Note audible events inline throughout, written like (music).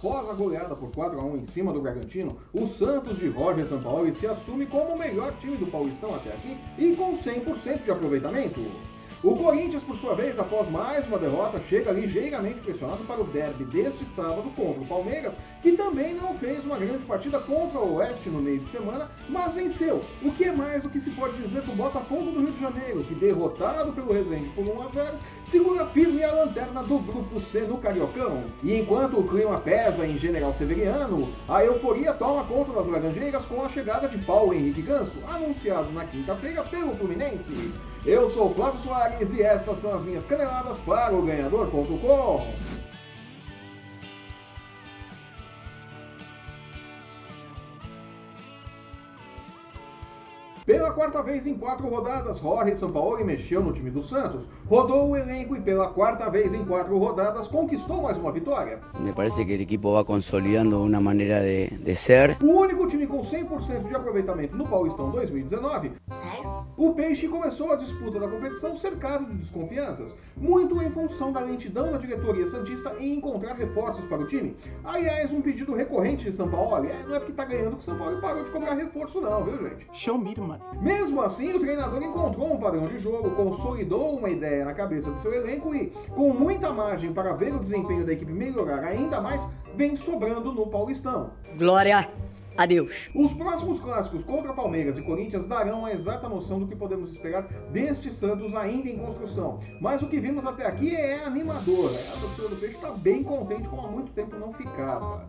após a goleada por 4 a 1 em cima do Bragantino, o Santos de Roger Sampaoli se assume como o melhor time do Paulistão até aqui e com 100% de aproveitamento. O Corinthians, por sua vez, após mais uma derrota, chega ligeiramente pressionado para o derby deste sábado contra o Palmeiras, que também não fez uma grande partida contra o Oeste no meio de semana, mas venceu. O que é mais do que se pode dizer do Botafogo do Rio de Janeiro, que derrotado pelo Resende por 1 a 0, segura firme a lanterna do grupo C no Cariocão. E enquanto o clima pesa em General Severiano, a euforia toma conta das Laranjeiras com a chegada de Paulo Henrique Ganso, anunciado na quinta-feira pelo Fluminense. Eu sou Flávio Soares e estas são as minhas caneladas para o ganhador.com. Pela quarta vez em quatro rodadas, Jorge Sampaoli mexeu no time do Santos, rodou o elenco e pela quarta vez em quatro rodadas conquistou mais uma vitória. Me parece que o equipo vai consolidando uma maneira de, de ser. O único time com 100% de aproveitamento no Paulistão 2019. Sério? O Peixe começou a disputa da competição cercado de desconfianças, muito em função da lentidão da diretoria Santista em encontrar reforços para o time. Aliás, um pedido recorrente de São Paulo é, não é porque tá ganhando que São Paulo parou de cobrar reforço não, viu gente? Show me, mano. Mesmo assim, o treinador encontrou um padrão de jogo, consolidou uma ideia na cabeça de seu elenco e, com muita margem para ver o desempenho da equipe melhorar ainda mais, vem sobrando no Paulistão. Glória a Deus. Os próximos clássicos contra Palmeiras e Corinthians darão a exata noção do que podemos esperar deste Santos ainda em construção. Mas o que vimos até aqui é animador. A torcida do Peixe está bem contente como há muito tempo não ficava.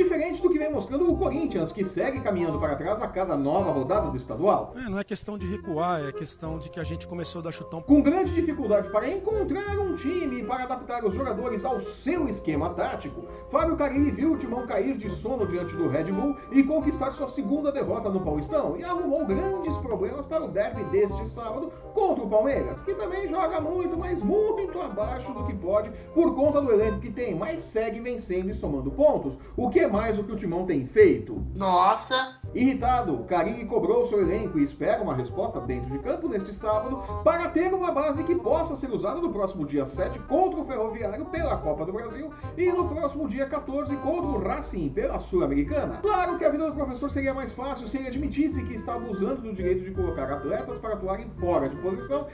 Diferente do que vem mostrando o Corinthians, que segue caminhando para trás a cada nova rodada do estadual. É, não é questão de recuar, é questão de que a gente começou a dar chutão. Com grande dificuldade para encontrar um time e para adaptar os jogadores ao seu esquema tático, Fábio Carilli viu o timão cair de sono diante do Red Bull e conquistar sua segunda derrota no Paulistão e arrumou grandes problemas para o derby deste sábado contra o Palmeiras, que também joga muito, mas muito abaixo do que pode por conta do elenco que tem, mas segue vencendo e somando pontos, o que é mais o que o Timão tem feito. Nossa! Irritado, Carilli cobrou seu elenco e espera uma resposta dentro de campo neste sábado para ter uma base que possa ser usada no próximo dia 7 contra o Ferroviário pela Copa do Brasil e no próximo dia 14 contra o Racing pela Sul-Americana. Claro que a vida do professor seria mais fácil se ele admitisse que está abusando do direito de colocar atletas para atuarem fora de posição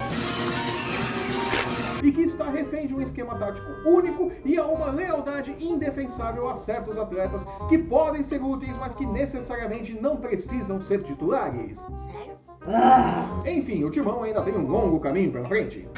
e que está refém de um esquema tático único e a uma lealdade indefensável a certos atletas que podem ser úteis, mas que necessariamente não precisam ser titulares. Sério? Enfim, o Timão ainda tem um longo caminho pela frente.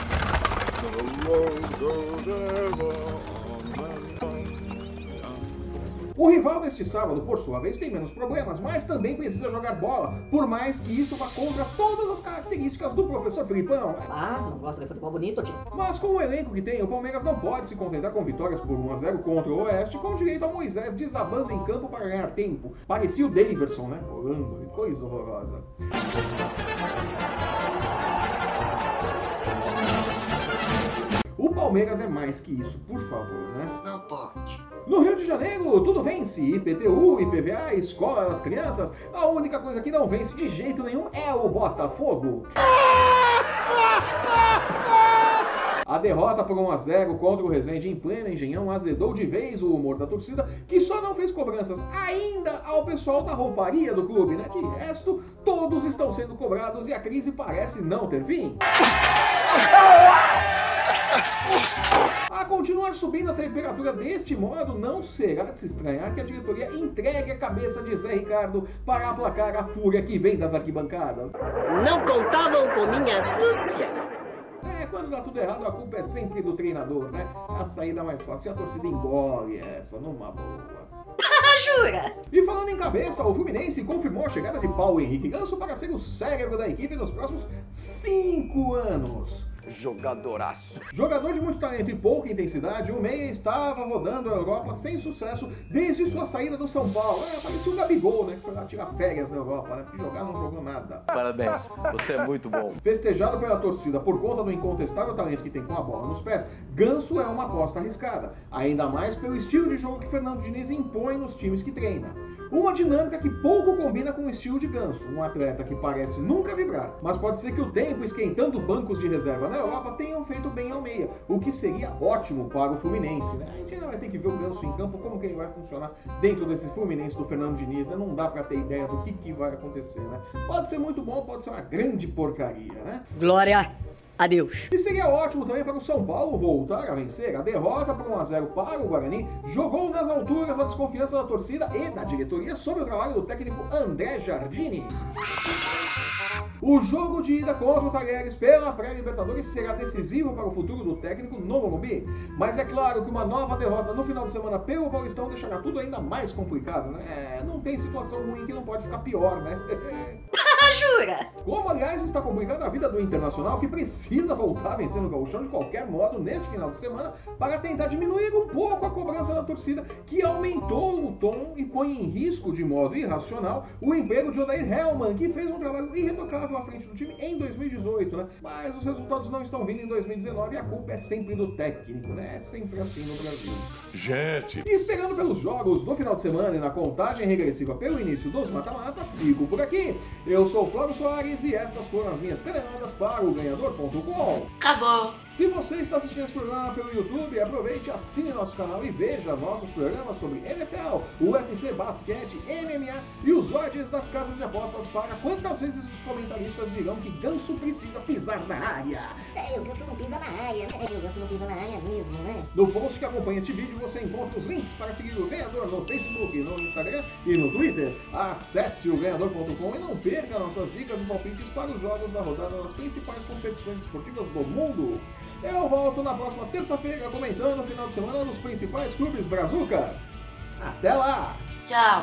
O rival deste sábado, por sua vez, tem menos problemas, mas também precisa jogar bola, por mais que isso vá contra todas as características do professor Filipão. Ah, não gosta de futebol bonito, tio? Mas com o elenco que tem, o Palmeiras não pode se contentar com vitórias por 1 a 0 contra o Oeste, com direito a Moisés desabando em campo para ganhar tempo. Parecia o Daverson, né? Rolando, coisa horrorosa. O Palmeiras é mais que isso, por favor, né? Não pode. No Rio de Janeiro, tudo vence. IPTU, IPVA, Escola das Crianças. A única coisa que não vence de jeito nenhum é o Botafogo. A derrota por 1 a 0 contra o Resende em pleno Engenhão azedou de vez o humor da torcida, que só não fez cobranças ainda ao pessoal da rouparia do clube, né? De resto, todos estão sendo cobrados e a crise parece não ter fim. A continuar subindo a temperatura deste modo, não será de se estranhar que a diretoria entregue a cabeça de Zé Ricardo para aplacar a fúria que vem das arquibancadas. Não contavam com minha astúcia. É, quando dá tudo errado, a culpa é sempre do treinador, né? A saída mais fácil, a torcida engole essa, numa boa. (laughs) Jura? E falando em cabeça, o Fluminense confirmou a chegada de Paulo Henrique Ganso para ser o cérebro da equipe nos próximos cinco anos. Jogadoraço. Jogador de muito talento e pouca intensidade, o Meia estava rodando a Europa sem sucesso desde sua saída do São Paulo. É, parecia o Gabigol, né? Que foi lá tirar férias na Europa, né? Porque jogar não jogou nada. Parabéns, você é muito bom. (laughs) Festejado pela torcida por conta do incontestável talento que tem com a bola nos pés, Ganso é uma aposta arriscada, ainda mais pelo estilo de jogo que Fernando Diniz impõe nos times que treina. Uma dinâmica que pouco combina com o estilo de Ganso, um atleta que parece nunca vibrar, mas pode ser que o tempo esquentando bancos de reserva na na Europa tenham feito bem ao meia, o que seria ótimo para o Fluminense, né? A gente ainda vai ter que ver o Ganso em campo, como que ele vai funcionar dentro desse Fluminense do Fernando Diniz, né? Não dá para ter ideia do que, que vai acontecer, né? Pode ser muito bom, pode ser uma grande porcaria, né? Glória a Deus. E seria ótimo também para o São Paulo voltar a vencer. A derrota por 1x0 para o Guarani jogou nas alturas a desconfiança da torcida e da diretoria sobre o trabalho do técnico André Jardini. O jogo de ida contra o Talheres pela pré-Libertadores será decisivo para o futuro do técnico no Morumbi. Mas é claro que uma nova derrota no final de semana pelo Paulistão deixará tudo ainda mais complicado, né? É, não tem situação ruim que não pode ficar pior, né? (laughs) Jura? Como, aliás, está complicando a vida do Internacional, que precisa voltar a vencer no gauchão de qualquer modo neste final de semana para tentar diminuir um pouco a cobrança da torcida, que aumentou o tom e põe em risco de modo irracional o emprego de Odair Hellman, que fez um trabalho irretocável à frente do time em 2018, né? Mas os resultados não estão vindo em 2019 e a culpa é sempre do técnico, né? É sempre assim no Brasil. Gente. E esperando pelos jogos no final de semana e na contagem regressiva pelo início dos mata-mata, fico por aqui. Eu sou o Flávio Soares e estas foram as minhas canenadas para o Ganhador.com. Acabou. Se você está assistindo esse programa pelo YouTube, aproveite, assine nosso canal e veja nossos programas sobre NFL, UFC, basquete, MMA e os odds das casas de apostas para quantas vezes os comentaristas dirão que Ganso precisa pisar na área. É, o Ganso não pisa na área, né? É, o Ganso não pisa na área mesmo, né? No post que acompanha este vídeo você encontra os links para seguir o Ganhador no Facebook, no Instagram e no Twitter. Acesse o ganhador.com e não perca nossas dicas e palpites para os jogos da rodada das principais competições esportivas do mundo. Eu volto na próxima terça-feira comentando o final de semana nos principais clubes brazucas. Até lá! Tchau.